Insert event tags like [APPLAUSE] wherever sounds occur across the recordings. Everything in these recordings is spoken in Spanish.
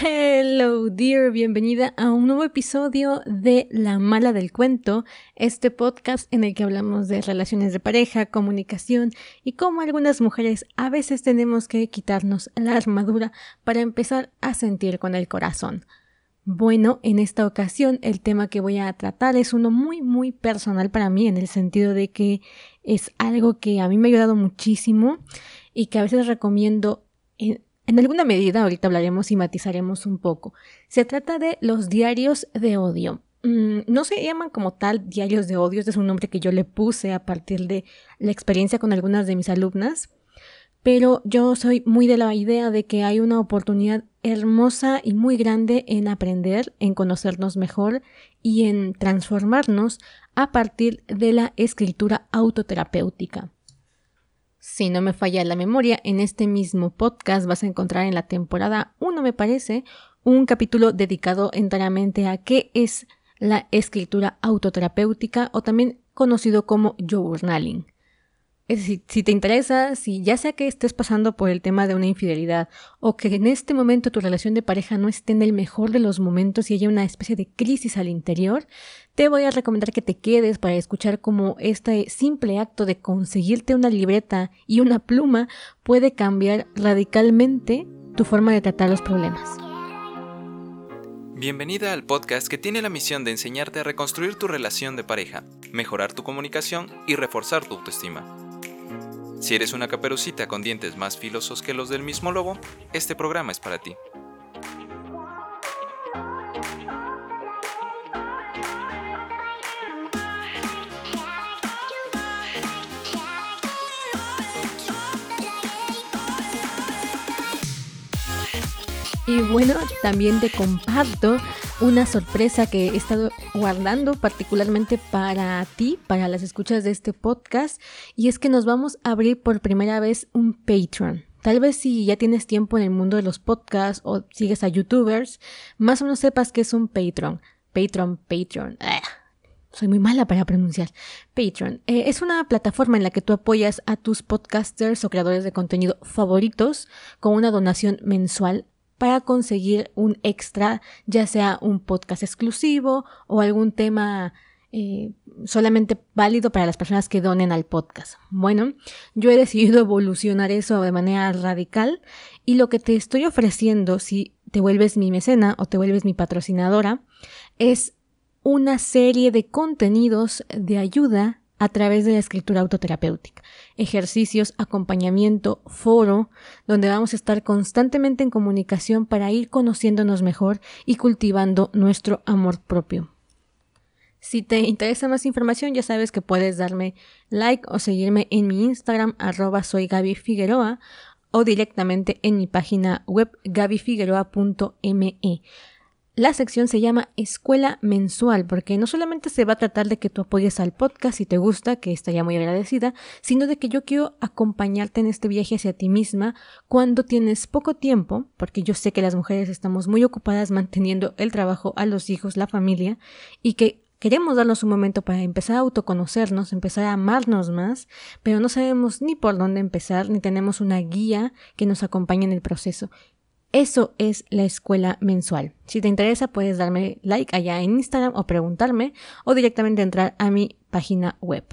Hello dear, bienvenida a un nuevo episodio de La Mala del Cuento, este podcast en el que hablamos de relaciones de pareja, comunicación y cómo algunas mujeres a veces tenemos que quitarnos la armadura para empezar a sentir con el corazón. Bueno, en esta ocasión el tema que voy a tratar es uno muy muy personal para mí en el sentido de que es algo que a mí me ha ayudado muchísimo y que a veces recomiendo en, en alguna medida, ahorita hablaremos y matizaremos un poco. Se trata de los diarios de odio. Mm, no se llaman como tal diarios de odio, este es un nombre que yo le puse a partir de la experiencia con algunas de mis alumnas, pero yo soy muy de la idea de que hay una oportunidad hermosa y muy grande en aprender, en conocernos mejor y en transformarnos a partir de la escritura autoterapéutica. Si no me falla la memoria, en este mismo podcast vas a encontrar en la temporada 1, me parece, un capítulo dedicado enteramente a qué es la escritura autoterapéutica o también conocido como journaling. Decir, si te interesa, si ya sea que estés pasando por el tema de una infidelidad o que en este momento tu relación de pareja no esté en el mejor de los momentos y haya una especie de crisis al interior, te voy a recomendar que te quedes para escuchar cómo este simple acto de conseguirte una libreta y una pluma puede cambiar radicalmente tu forma de tratar los problemas. Bienvenida al podcast que tiene la misión de enseñarte a reconstruir tu relación de pareja, mejorar tu comunicación y reforzar tu autoestima. Si eres una caperucita con dientes más filosos que los del mismo lobo, este programa es para ti. Y bueno, también te comparto una sorpresa que he estado guardando particularmente para ti, para las escuchas de este podcast, y es que nos vamos a abrir por primera vez un Patreon. Tal vez si ya tienes tiempo en el mundo de los podcasts o sigues a youtubers, más o menos sepas que es un Patreon. Patreon, Patreon. Ah, soy muy mala para pronunciar. Patreon. Eh, es una plataforma en la que tú apoyas a tus podcasters o creadores de contenido favoritos con una donación mensual para conseguir un extra, ya sea un podcast exclusivo o algún tema eh, solamente válido para las personas que donen al podcast. Bueno, yo he [LAUGHS] decidido evolucionar eso de manera radical y lo que te estoy ofreciendo si te vuelves mi mecena o te vuelves mi patrocinadora es una serie de contenidos de ayuda a través de la escritura autoterapéutica, ejercicios, acompañamiento, foro, donde vamos a estar constantemente en comunicación para ir conociéndonos mejor y cultivando nuestro amor propio. Si te interesa más información, ya sabes que puedes darme like o seguirme en mi Instagram arroba soy Gaby Figueroa o directamente en mi página web gabyfigueroa.me. La sección se llama Escuela Mensual porque no solamente se va a tratar de que tú apoyes al podcast si te gusta, que estaría muy agradecida, sino de que yo quiero acompañarte en este viaje hacia ti misma cuando tienes poco tiempo, porque yo sé que las mujeres estamos muy ocupadas manteniendo el trabajo, a los hijos, la familia, y que Queremos darnos un momento para empezar a autoconocernos, empezar a amarnos más, pero no sabemos ni por dónde empezar, ni tenemos una guía que nos acompañe en el proceso. Eso es la escuela mensual. Si te interesa, puedes darme like allá en Instagram o preguntarme o directamente entrar a mi página web.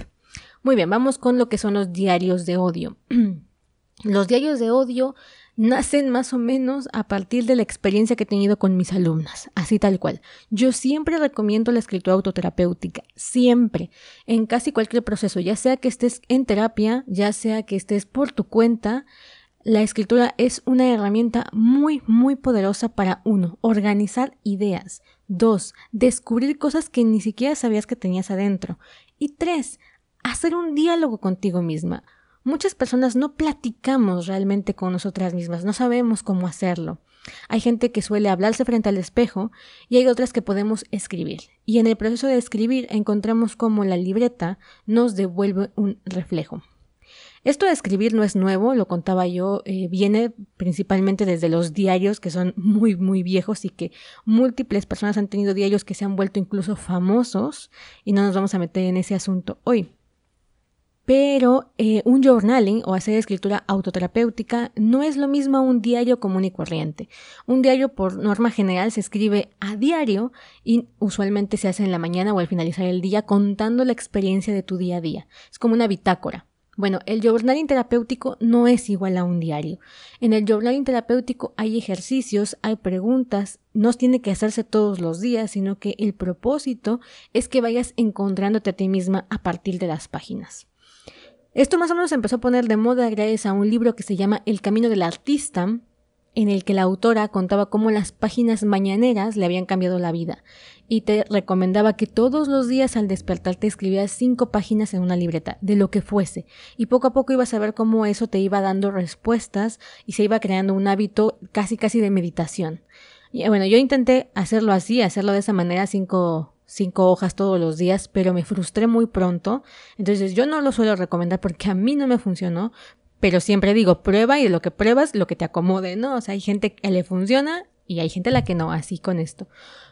Muy bien, vamos con lo que son los diarios de odio. [CLEARS THROAT] los diarios de odio nacen más o menos a partir de la experiencia que he tenido con mis alumnas, así tal cual. Yo siempre recomiendo la escritura autoterapéutica, siempre, en casi cualquier proceso, ya sea que estés en terapia, ya sea que estés por tu cuenta, la escritura es una herramienta muy, muy poderosa para uno, organizar ideas. Dos, descubrir cosas que ni siquiera sabías que tenías adentro. Y tres, hacer un diálogo contigo misma. Muchas personas no platicamos realmente con nosotras mismas, no sabemos cómo hacerlo. Hay gente que suele hablarse frente al espejo y hay otras que podemos escribir. Y en el proceso de escribir encontramos cómo la libreta nos devuelve un reflejo. Esto de escribir no es nuevo, lo contaba yo, eh, viene principalmente desde los diarios que son muy, muy viejos y que múltiples personas han tenido diarios que se han vuelto incluso famosos y no nos vamos a meter en ese asunto hoy. pero eh, un journaling o hacer escritura autoterapéutica no es lo mismo a un diario común y corriente. Un diario por norma general se escribe a diario y usualmente se hace en la mañana o al finalizar el día contando la experiencia de tu día a día. Es como una bitácora. Bueno, el journaling terapéutico no es igual a un diario. En el journaling terapéutico hay ejercicios, hay preguntas, no tiene que hacerse todos los días, sino que el propósito es que vayas encontrándote a ti misma a partir de las páginas. Esto más o menos empezó a poner de moda gracias a un libro que se llama El Camino del Artista, en el que la autora contaba cómo las páginas mañaneras le habían cambiado la vida y te recomendaba que todos los días al despertar te escribieras cinco páginas en una libreta, de lo que fuese, y poco a poco ibas a ver cómo eso te iba dando respuestas y se iba creando un hábito casi casi de meditación. Y bueno, yo intenté hacerlo así, hacerlo de esa manera, cinco cinco hojas todos los días, pero me frustré muy pronto. Entonces yo no lo suelo recomendar porque a mí no me funcionó, pero siempre digo, prueba y de lo que pruebas, lo que te acomode, ¿no? O sea, hay gente que le funciona y hay gente a la que no, así con esto.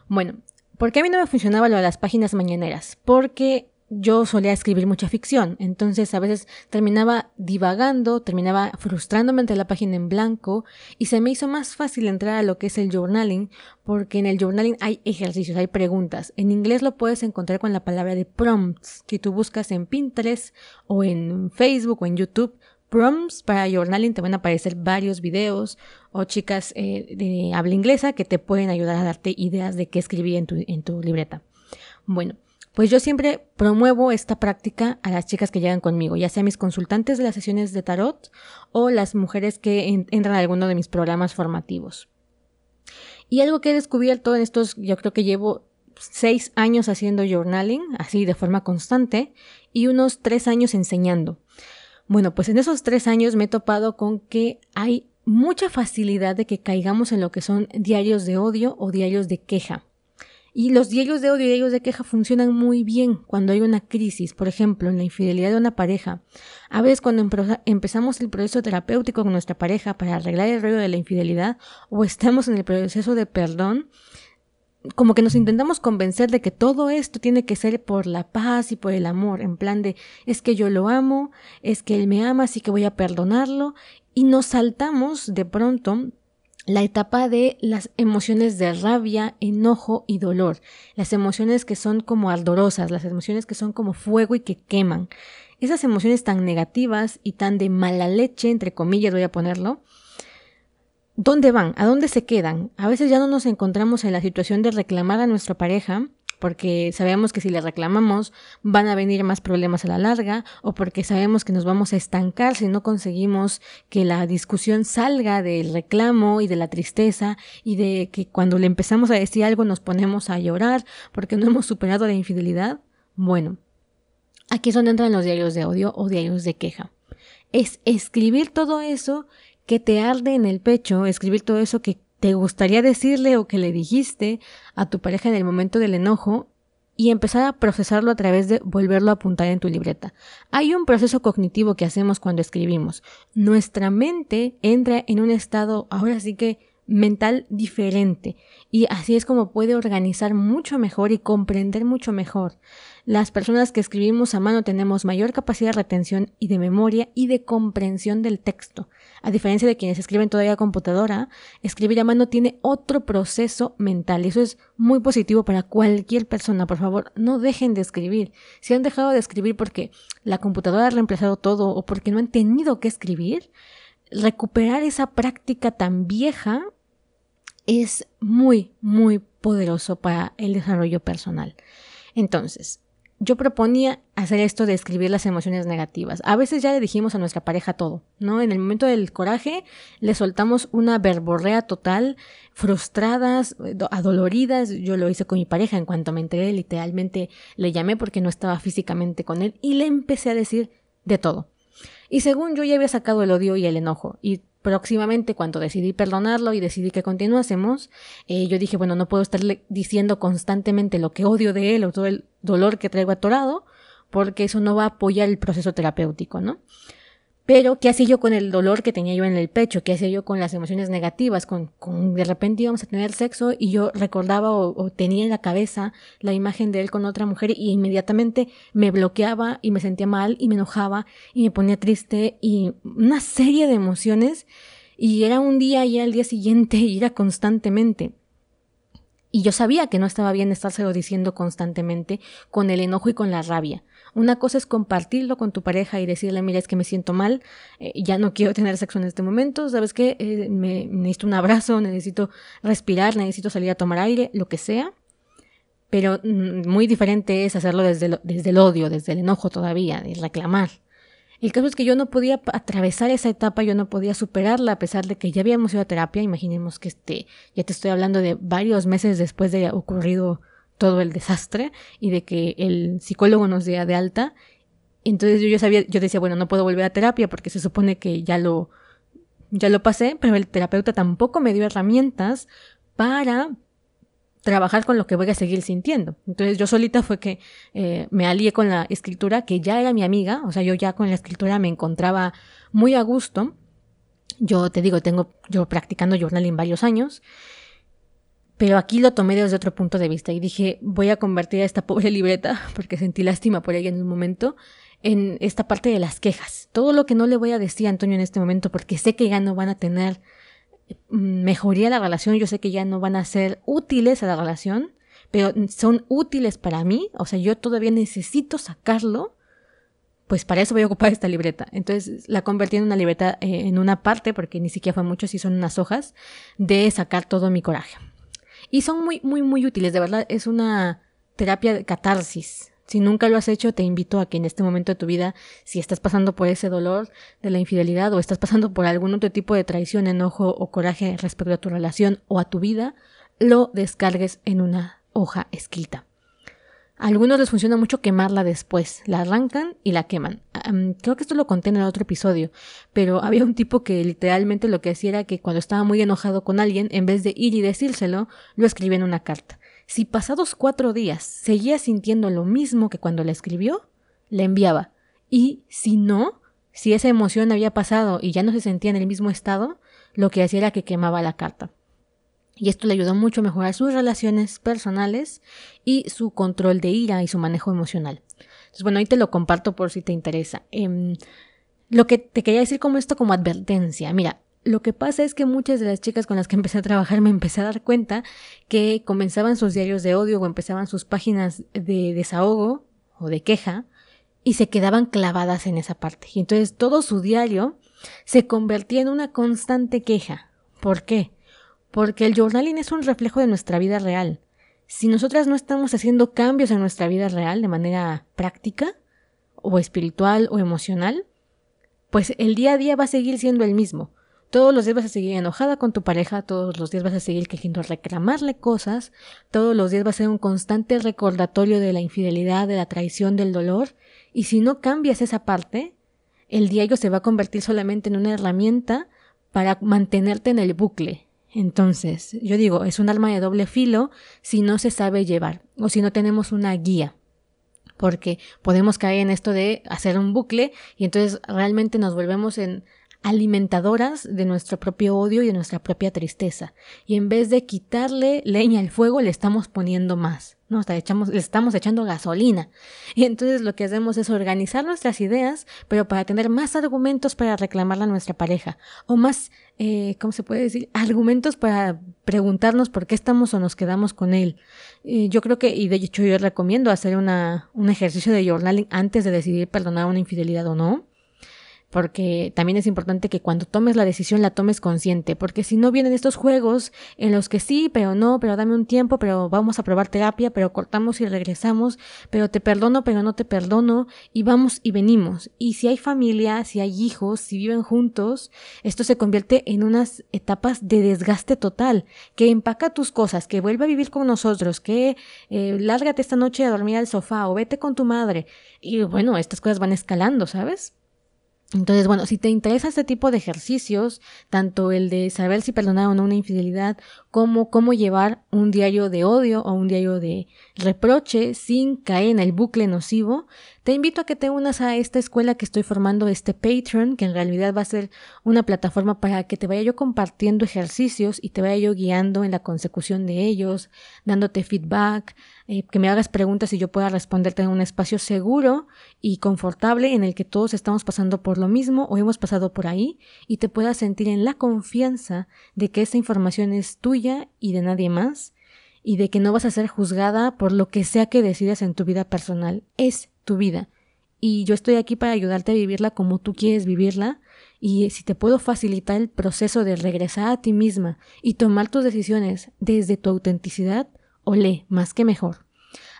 Bueno, ¿por qué a mí no me funcionaba lo de las páginas mañaneras? Porque yo solía escribir mucha ficción, entonces a veces terminaba divagando, terminaba frustrándome ante la página en blanco y se me hizo más fácil entrar a lo que es el journaling, porque en el journaling hay ejercicios, hay preguntas. En inglés lo puedes encontrar con la palabra de prompts, que tú buscas en Pinterest o en Facebook o en YouTube. Prompts para journaling te van a aparecer varios videos o chicas eh, de habla inglesa que te pueden ayudar a darte ideas de qué escribir en tu, en tu libreta. Bueno, pues yo siempre promuevo esta práctica a las chicas que llegan conmigo, ya sea mis consultantes de las sesiones de tarot o las mujeres que entran a alguno de mis programas formativos. Y algo que he descubierto en estos, yo creo que llevo seis años haciendo journaling, así de forma constante, y unos tres años enseñando. Bueno, pues en esos tres años me he topado con que hay mucha facilidad de que caigamos en lo que son diarios de odio o diarios de queja. Y los diarios de odio y diarios de queja funcionan muy bien cuando hay una crisis, por ejemplo, en la infidelidad de una pareja. A veces cuando empezamos el proceso terapéutico con nuestra pareja para arreglar el rollo de la infidelidad o estamos en el proceso de perdón, como que nos intentamos convencer de que todo esto tiene que ser por la paz y por el amor, en plan de es que yo lo amo, es que él me ama, así que voy a perdonarlo, y nos saltamos de pronto la etapa de las emociones de rabia, enojo y dolor, las emociones que son como ardorosas, las emociones que son como fuego y que queman. Esas emociones tan negativas y tan de mala leche, entre comillas voy a ponerlo, ¿dónde van? ¿A dónde se quedan? A veces ya no nos encontramos en la situación de reclamar a nuestra pareja, porque sabemos que si le reclamamos van a venir más problemas a la larga o porque sabemos que nos vamos a estancar si no conseguimos que la discusión salga del reclamo y de la tristeza y de que cuando le empezamos a decir algo nos ponemos a llorar porque no hemos superado la infidelidad. Bueno, aquí es donde entran los diarios de odio o diarios de queja. Es escribir todo eso que te arde en el pecho, escribir todo eso que te gustaría decirle o que le dijiste a tu pareja en el momento del enojo y empezar a procesarlo a través de volverlo a apuntar en tu libreta. Hay un proceso cognitivo que hacemos cuando escribimos. Nuestra mente entra en un estado, ahora sí que mental diferente y así es como puede organizar mucho mejor y comprender mucho mejor. Las personas que escribimos a mano tenemos mayor capacidad de retención y de memoria y de comprensión del texto. A diferencia de quienes escriben todavía a computadora, escribir a mano tiene otro proceso mental y eso es muy positivo para cualquier persona. Por favor, no dejen de escribir. Si han dejado de escribir porque la computadora ha reemplazado todo o porque no han tenido que escribir, recuperar esa práctica tan vieja es muy, muy poderoso para el desarrollo personal. Entonces, yo proponía hacer esto de escribir las emociones negativas. A veces ya le dijimos a nuestra pareja todo, ¿no? En el momento del coraje le soltamos una verborrea total, frustradas, adoloridas. Yo lo hice con mi pareja. En cuanto me enteré, literalmente le llamé porque no estaba físicamente con él y le empecé a decir de todo. Y según yo ya había sacado el odio y el enojo, y próximamente cuando decidí perdonarlo y decidí que continuásemos, eh, yo dije, bueno, no puedo estarle diciendo constantemente lo que odio de él o todo el dolor que traigo atorado, porque eso no va a apoyar el proceso terapéutico, ¿no? Pero, ¿qué hacía yo con el dolor que tenía yo en el pecho? ¿Qué hacía yo con las emociones negativas? Con, de repente íbamos a tener sexo y yo recordaba o, tenía en la cabeza la imagen de él con otra mujer y inmediatamente me bloqueaba y me sentía mal y me enojaba y me ponía triste y una serie de emociones y era un día y era el día siguiente y era constantemente. Y yo sabía que no estaba bien estárselo diciendo constantemente con el enojo y con la rabia. Una cosa es compartirlo con tu pareja y decirle, mira, es que me siento mal, eh, ya no quiero tener sexo en este momento, ¿sabes qué? Eh, me, necesito un abrazo, necesito respirar, necesito salir a tomar aire, lo que sea. Pero mm, muy diferente es hacerlo desde, desde el odio, desde el enojo todavía, de reclamar. El caso es que yo no podía atravesar esa etapa, yo no podía superarla a pesar de que ya habíamos ido a terapia. Imaginemos que este, ya te estoy hablando de varios meses después de ocurrido todo el desastre y de que el psicólogo nos diera de alta. Entonces yo ya sabía, yo decía, bueno, no puedo volver a terapia porque se supone que ya lo, ya lo pasé, pero el terapeuta tampoco me dio herramientas para trabajar con lo que voy a seguir sintiendo. Entonces yo solita fue que eh, me alié con la escritura, que ya era mi amiga, o sea, yo ya con la escritura me encontraba muy a gusto. Yo te digo, tengo yo practicando journaling varios años pero aquí lo tomé desde otro punto de vista y dije, voy a convertir a esta pobre libreta, [LAUGHS] porque sentí lástima por ella en un momento, en esta parte de las quejas. Todo lo que no le voy a decir a Antonio en este momento, porque sé que ya no van a tener mm, mejoría la relación, yo sé que ya no van a ser útiles a la relación, pero son útiles para mí, o sea, yo todavía necesito sacarlo, pues para eso voy a ocupar esta libreta. Entonces la convertí en una libreta, eh, en una parte, porque ni siquiera fue mucho, si son unas hojas, de sacar todo mi coraje. Y son muy, muy, muy útiles, de verdad, es una terapia de catarsis. Si nunca lo has hecho, te invito a que en este momento de tu vida, si estás pasando por ese dolor de la infidelidad o estás pasando por algún otro tipo de traición, enojo o coraje respecto a tu relación o a tu vida, lo descargues en una hoja escrita algunos les funciona mucho quemarla después, la arrancan y la queman. creo que esto lo conté en el otro episodio, pero [LAUGHS] había un tipo que literalmente lo que hacía era que cuando estaba muy enojado con alguien, en vez de ir y decírselo, lo escribía en una carta. Si pasados cuatro días seguía sintiendo lo mismo que cuando la escribió, la enviaba. Y si no, si esa emoción había pasado y ya no se sentía en el mismo estado, lo que hacía era que quemaba la carta. Y esto le ayudó mucho a mejorar sus relaciones personales y su control de ira y su manejo emocional. Entonces, bueno, ahí te lo comparto por si te interesa. Em, lo que te quería decir como esto como advertencia. Mira, lo que pasa es que muchas de las chicas con las que empecé a trabajar me empecé a dar cuenta que comenzaban sus diarios de odio o empezaban sus páginas de desahogo o de queja y se quedaban clavadas en esa parte. Y entonces todo su diario se convertía en una constante queja. ¿Por qué? Porque el journaling es un reflejo de nuestra vida real. Si nosotras no estamos haciendo cambios en nuestra vida real de manera práctica, o espiritual, o emocional, pues el día a día va a seguir siendo el mismo. Todos los días vas a seguir enojada con tu pareja, todos los días vas a seguir queriendo reclamarle cosas, todos los días va a ser un constante recordatorio de la infidelidad, de la traición, del dolor, y si no cambias esa parte, el diario se va a convertir solamente en una herramienta para mantenerte en el bucle, entonces, yo digo, es un arma de doble filo si no se sabe llevar o si no tenemos una guía. Porque podemos caer en esto de hacer un bucle y entonces realmente nos volvemos en alimentadoras de nuestro propio odio y de nuestra propia tristeza. Y en vez de quitarle leña al fuego, le estamos poniendo más. ¿no? Hasta echamos, le estamos echando gasolina. Y entonces lo que hacemos es organizar nuestras ideas, pero para tener más argumentos para reclamarla a nuestra pareja. O más, eh, ¿cómo se puede decir? Argumentos para preguntarnos por qué estamos o nos quedamos con él. Yo creo que, y de hecho yo recomiendo hacer una, un ejercicio de journaling antes de decidir perdonar una infidelidad o no porque también es importante que cuando tomes la decisión la tomes consciente, porque si no vienen estos juegos en los que sí, pero no, pero dame un tiempo, pero vamos a probar terapia, pero cortamos y regresamos, pero te perdono, pero no te perdono, y vamos y venimos. Y si hay familia, si hay hijos, si viven juntos, esto se convierte en unas etapas de desgaste total, que empaca tus cosas, que vuelve a vivir con nosotros, que eh, lárgate esta noche a dormir al sofá o vete con tu madre. Y bueno, estas cosas van escalando, ¿sabes? Entonces, bueno, si te interesa este tipo de ejercicios, tanto el de saber si perdonar o no una infidelidad, como cómo llevar un diario de odio o un diario de reproche sin caer en el bucle nocivo, te invito a que te unas a esta escuela que estoy formando, este Patreon, que en realidad va a ser una plataforma para que te vaya yo compartiendo ejercicios y te vaya yo guiando en la consecución de ellos, dándote feedback, eh, que me hagas preguntas y yo pueda responderte en un espacio seguro y confortable en el que todos estamos pasando por lo mismo o hemos pasado por ahí y te puedas sentir en la confianza de que esta información es tuya y de nadie más y de que no vas a ser juzgada por lo que sea que decidas en tu vida personal. Es tu vida. Y yo estoy aquí para ayudarte a vivirla como tú quieres vivirla. Y si te puedo facilitar el proceso de regresar a ti misma y tomar tus decisiones desde tu autenticidad, olé, más que mejor.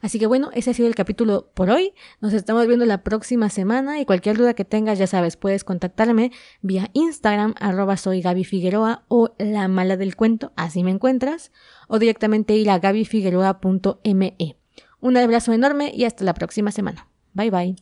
Así que bueno, ese ha sido el capítulo por hoy. Nos estamos viendo la próxima semana y cualquier duda que tengas, ya sabes, puedes contactarme vía Instagram, arroba soy Gaby Figueroa o la mala del cuento, así me encuentras, o directamente ir a gabyfigueroa.me. Un abrazo enorme y hasta la próxima semana. Bye bye.